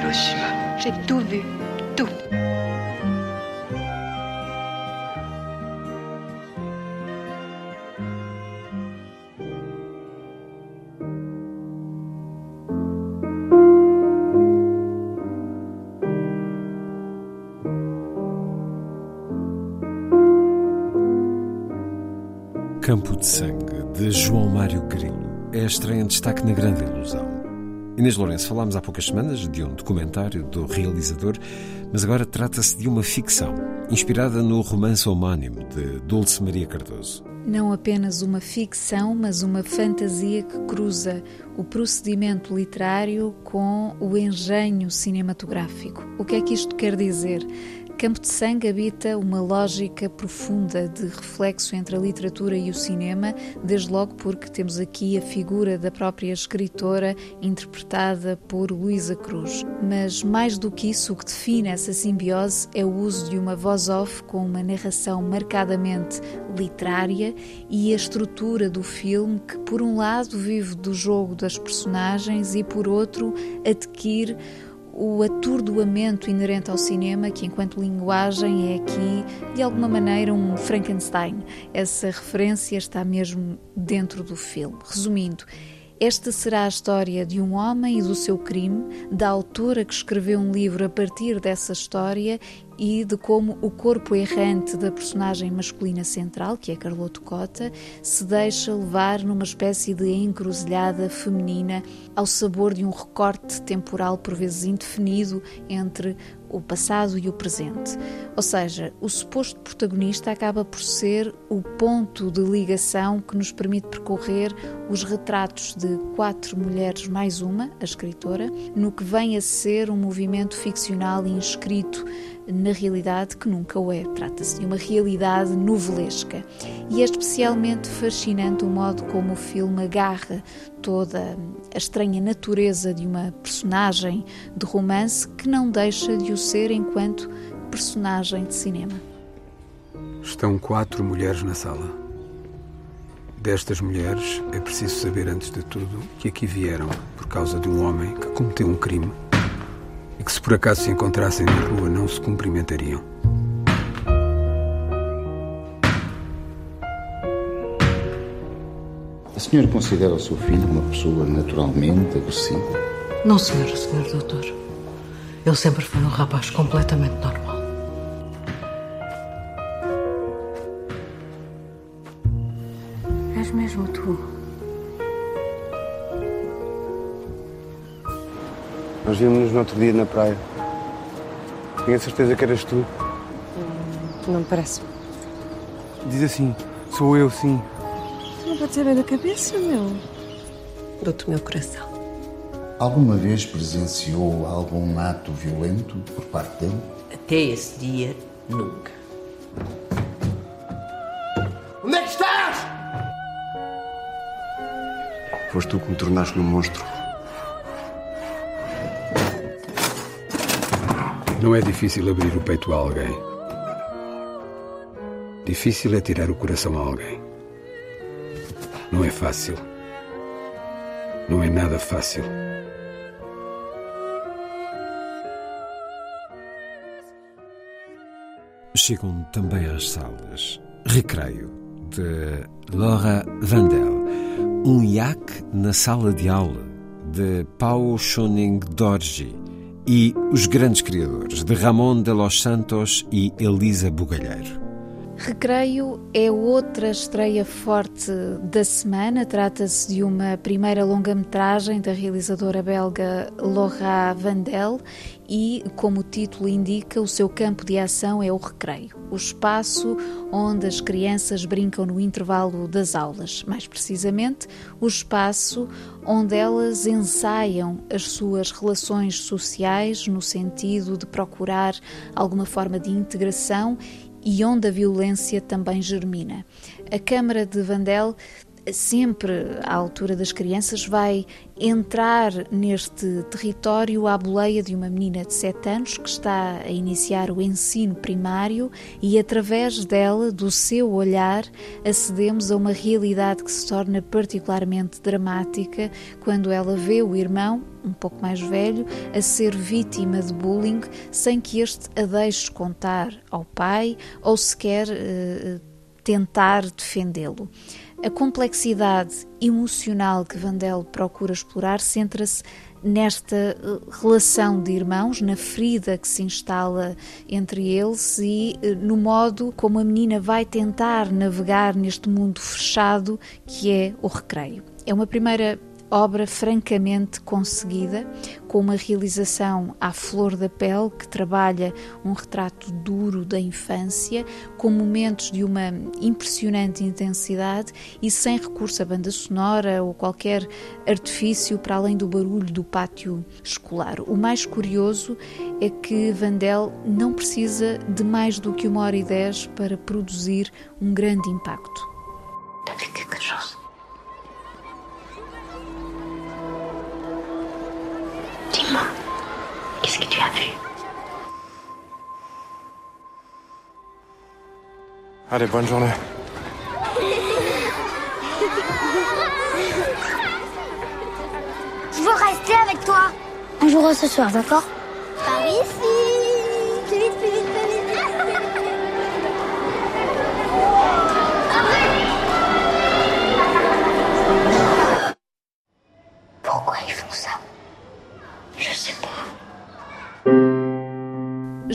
Hiroshima. J'ai tout vu. Tout. Campo de Sangue, de João Mário Grilo, é a estreia em destaque na Grande Ilusão. Inês Lourenço, falámos há poucas semanas de um documentário do realizador, mas agora trata-se de uma ficção, inspirada no romance homónimo de Dulce Maria Cardoso. Não apenas uma ficção, mas uma fantasia que cruza o procedimento literário com o engenho cinematográfico. O que é que isto quer dizer? Campo de Sangue habita uma lógica profunda de reflexo entre a literatura e o cinema, desde logo porque temos aqui a figura da própria escritora interpretada por Luísa Cruz. Mas mais do que isso, o que define essa simbiose é o uso de uma voz off com uma narração marcadamente literária e a estrutura do filme que, por um lado, vive do jogo das personagens e, por outro, adquire o atordoamento inerente ao cinema, que enquanto linguagem é aqui, de alguma maneira, um Frankenstein. Essa referência está mesmo dentro do filme. Resumindo, esta será a história de um homem e do seu crime, da autora que escreveu um livro a partir dessa história e de como o corpo errante da personagem masculina central, que é Carloto Cota, se deixa levar numa espécie de encruzilhada feminina ao sabor de um recorte temporal por vezes indefinido entre o passado e o presente. Ou seja, o suposto protagonista acaba por ser o ponto de ligação que nos permite percorrer os retratos de quatro mulheres mais uma, a escritora, no que vem a ser um movimento ficcional inscrito na realidade que nunca o é. Trata-se de uma realidade novelesca. E é especialmente fascinante o modo como o filme agarra toda a estranha natureza de uma personagem de romance que não deixa de o ser enquanto personagem de cinema. Estão quatro mulheres na sala. Destas mulheres, é preciso saber antes de tudo que aqui vieram por causa de um homem que cometeu um crime e que, se por acaso se encontrassem na rua, não se cumprimentariam. A senhora considera o seu filho uma pessoa naturalmente agressiva? Não, senhor, senhor doutor. Ele sempre foi um rapaz completamente normal. Vimos-nos no outro dia na praia. Tinha certeza que eras tu. Não me parece. Diz assim, sou eu, sim. Não pode ser bem da cabeça, meu. Dou-te o meu coração. Alguma vez presenciou algum ato violento por parte dele? Até esse dia, nunca. Onde é que estás? Foste tu que me tornaste num monstro. Não é difícil abrir o peito a alguém. Difícil é tirar o coração a alguém. Não é fácil. Não é nada fácil. Chegam também às salas Recreio, de Laura Vandel, Um iaque na sala de aula, de Pau Schoning Dorji, e Os Grandes Criadores, de Ramon de los Santos e Elisa Bugalheiro. Recreio é outra estreia forte da semana. Trata-se de uma primeira longa-metragem da realizadora belga Laura Vandel e, como o título indica, o seu campo de ação é o recreio, o espaço onde as crianças brincam no intervalo das aulas, mais precisamente, o espaço onde elas ensaiam as suas relações sociais no sentido de procurar alguma forma de integração e onde a violência também germina. A Câmara de Vandel sempre à altura das crianças, vai entrar neste território à boleia de uma menina de 7 anos que está a iniciar o ensino primário e, através dela, do seu olhar, acedemos a uma realidade que se torna particularmente dramática quando ela vê o irmão, um pouco mais velho, a ser vítima de bullying sem que este a deixe contar ao pai ou sequer uh, tentar defendê-lo. A complexidade emocional que Vandel procura explorar centra-se nesta eh, relação de irmãos, na ferida que se instala entre eles e eh, no modo como a menina vai tentar navegar neste mundo fechado que é o recreio. É uma primeira obra francamente conseguida, com uma realização à flor da pele que trabalha um retrato duro da infância, com momentos de uma impressionante intensidade e sem recurso à banda sonora ou qualquer artifício para além do barulho do pátio escolar. O mais curioso é que Vandel não precisa de mais do que uma hora e dez para produzir um grande impacto. Allez, bonne journée. Je veux rester avec toi. On jouera ce soir, d'accord? Par ici Plus vite, plus vite, plus vite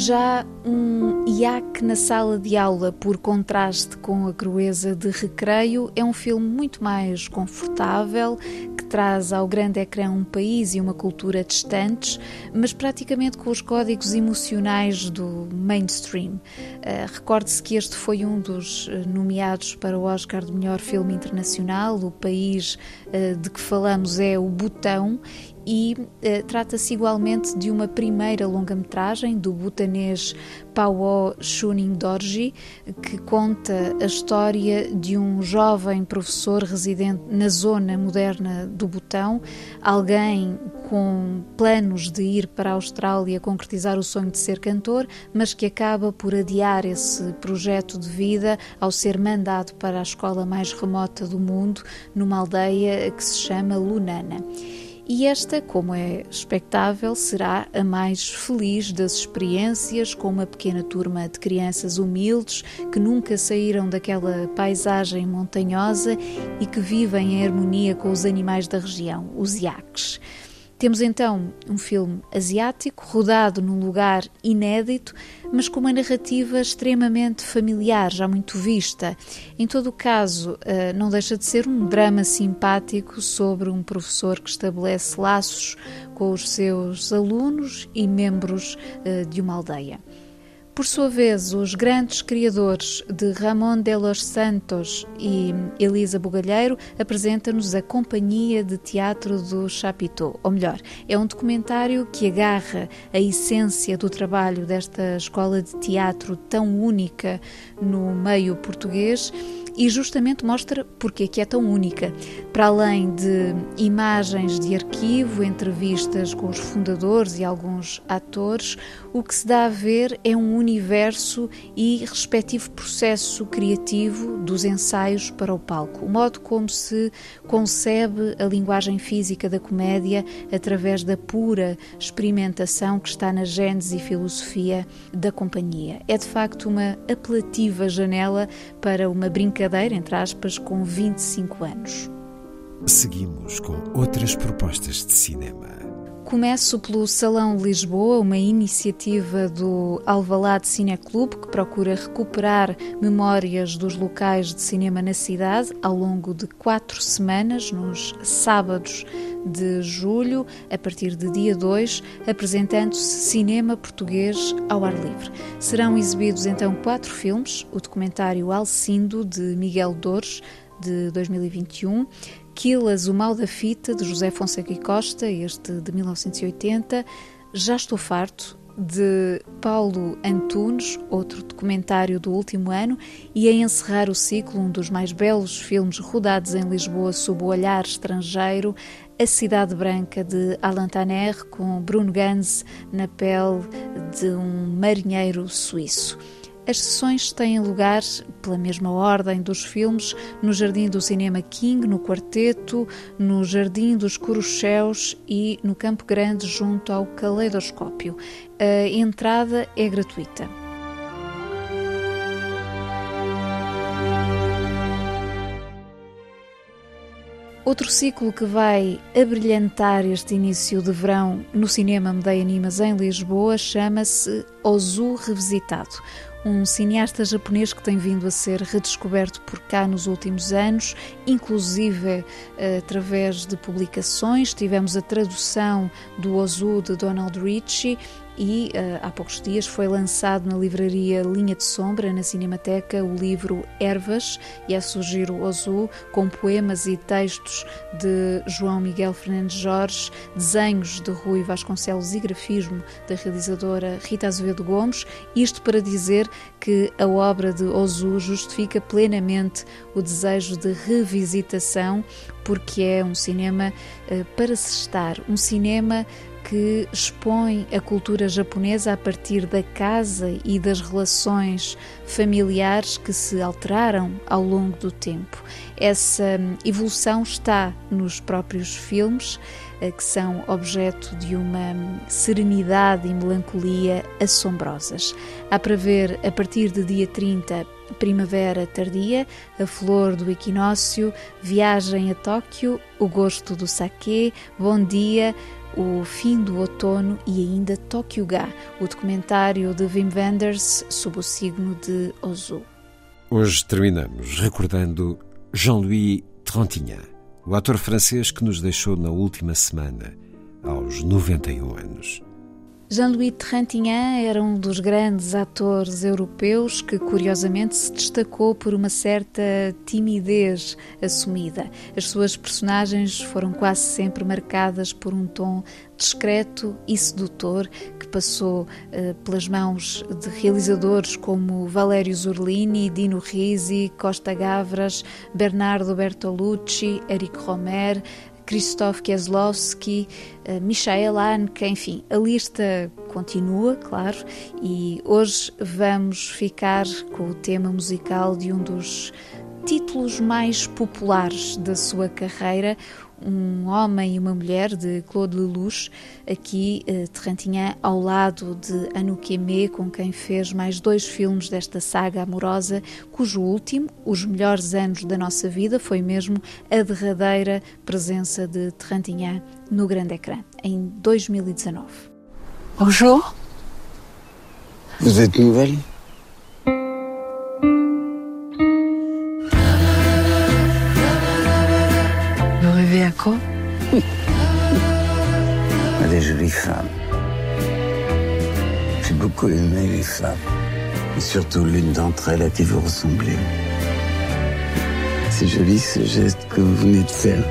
Já um iaque na sala de aula, por contraste com a crueza de recreio, é um filme muito mais confortável, que traz ao grande ecrã um país e uma cultura distantes, mas praticamente com os códigos emocionais do mainstream. Uh, Recorde-se que este foi um dos eh, nomeados para o Oscar de melhor filme internacional. O país uh, de que falamos é o Butão e eh, trata-se igualmente de uma primeira longa-metragem do butanês Pawo Shuning Dorji, que conta a história de um jovem professor residente na zona moderna do Butão, alguém com planos de ir para a Austrália concretizar o sonho de ser cantor, mas que acaba por adiar esse projeto de vida ao ser mandado para a escola mais remota do mundo, numa aldeia que se chama Lunana. E esta, como é expectável, será a mais feliz das experiências com uma pequena turma de crianças humildes que nunca saíram daquela paisagem montanhosa e que vivem em harmonia com os animais da região, os iaques. Temos então um filme asiático, rodado num lugar inédito, mas com uma narrativa extremamente familiar, já muito vista. Em todo o caso, eh, não deixa de ser um drama simpático sobre um professor que estabelece laços com os seus alunos e membros eh, de uma aldeia. Por sua vez, os grandes criadores de Ramon de los Santos e Elisa Bugalheiro apresentam-nos a Companhia de Teatro do Chapitão. Ou melhor, é um documentário que agarra a essência do trabalho desta escola de teatro tão única no meio português e justamente mostra porque é que é tão única. Para além de imagens de arquivo, entrevistas com os fundadores e alguns atores, o que se dá a ver é um universo e respectivo processo criativo dos ensaios para o palco, o modo como se concebe a linguagem física da comédia através da pura experimentação que está na gênese e filosofia da companhia. É de facto uma apelativa janela para uma brincadeira entre aspas, com 25 anos. Seguimos com outras propostas de cinema. Começo pelo Salão Lisboa, uma iniciativa do Alvalade Cine Clube que procura recuperar memórias dos locais de cinema na cidade ao longo de quatro semanas, nos sábados de julho, a partir de dia 2, apresentando-se cinema português ao ar livre. Serão exibidos então quatro filmes: o documentário Alcindo, de Miguel Dores, de 2021, Quilas, O Mal da Fita, de José Fonseca e Costa, este de 1980, Já Estou Farto, de Paulo Antunes, outro documentário do último ano, e a encerrar o ciclo, um dos mais belos filmes rodados em Lisboa sob o olhar estrangeiro, A Cidade Branca, de Alain Tanner, com Bruno Ganz na pele de um marinheiro suíço. As sessões têm lugar, pela mesma ordem dos filmes, no Jardim do Cinema King, no Quarteto, no Jardim dos Curuchéus e no Campo Grande, junto ao Caleidoscópio. A entrada é gratuita. Outro ciclo que vai abrilhantar este início de verão no Cinema Medeia Animas em Lisboa chama-se Ozu Revisitado um cineasta japonês que tem vindo a ser redescoberto por cá nos últimos anos, inclusive eh, através de publicações. Tivemos a tradução do Ozu de Donald Ritchie e uh, há poucos dias foi lançado na livraria Linha de Sombra, na Cinemateca, o livro Ervas, e é surgir o Ozu, com poemas e textos de João Miguel Fernandes Jorge, desenhos de Rui Vasconcelos e grafismo da realizadora Rita Azevedo Gomes, isto para dizer que a obra de Ozu justifica plenamente o desejo de revisitação, porque é um cinema uh, para se estar, um cinema que expõe a cultura japonesa a partir da casa e das relações familiares que se alteraram ao longo do tempo. Essa evolução está nos próprios filmes, eh, que são objeto de uma serenidade e melancolia assombrosas. Há para ver a partir de dia 30 Primavera Tardia, A Flor do Equinócio, Viagem a Tóquio, O Gosto do Saque, Bom Dia, o Fim do Outono e ainda Tokyo Ga, o documentário de Wim Wenders sob o signo de Ozu. Hoje terminamos recordando Jean-Louis Trintignant, o ator francês que nos deixou na última semana, aos 91 anos. Jean-Louis Trintignant era um dos grandes atores europeus que, curiosamente, se destacou por uma certa timidez assumida. As suas personagens foram quase sempre marcadas por um tom discreto e sedutor que passou uh, pelas mãos de realizadores como Valério Zurlini, Dino Risi, Costa Gavras, Bernardo Bertolucci, Eric Romer, Krzysztof Kieslowski, eh, Michael Hanke, enfim, a lista continua, claro, e hoje vamos ficar com o tema musical de um dos títulos mais populares da sua carreira, um homem e uma mulher de Claude Lelouch, aqui eh, Terrantinha ao lado de Anouk Aimé, com quem fez mais dois filmes desta saga amorosa, cujo último, Os Melhores Anos da Nossa Vida, foi mesmo a derradeira presença de Terrantinha no grande ecrã, em 2019. Bonjour. Vous êtes nouvelle Femmes. J'ai beaucoup aimé les femmes. Et surtout l'une d'entre elles à qui vous ressemblez. C'est joli ce geste que vous venez de faire.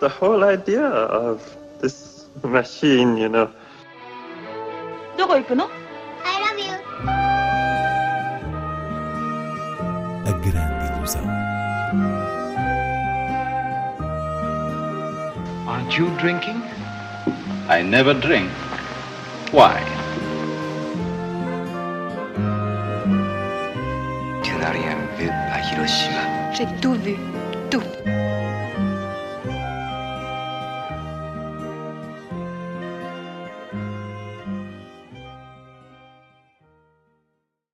the whole idea of this machine, you know. どこ行くの I love you. A grande ilusão. Aren't you drinking? I never drink. Why? Tu n'as rien vu à Hiroshima. J'ai tout vu. Tout.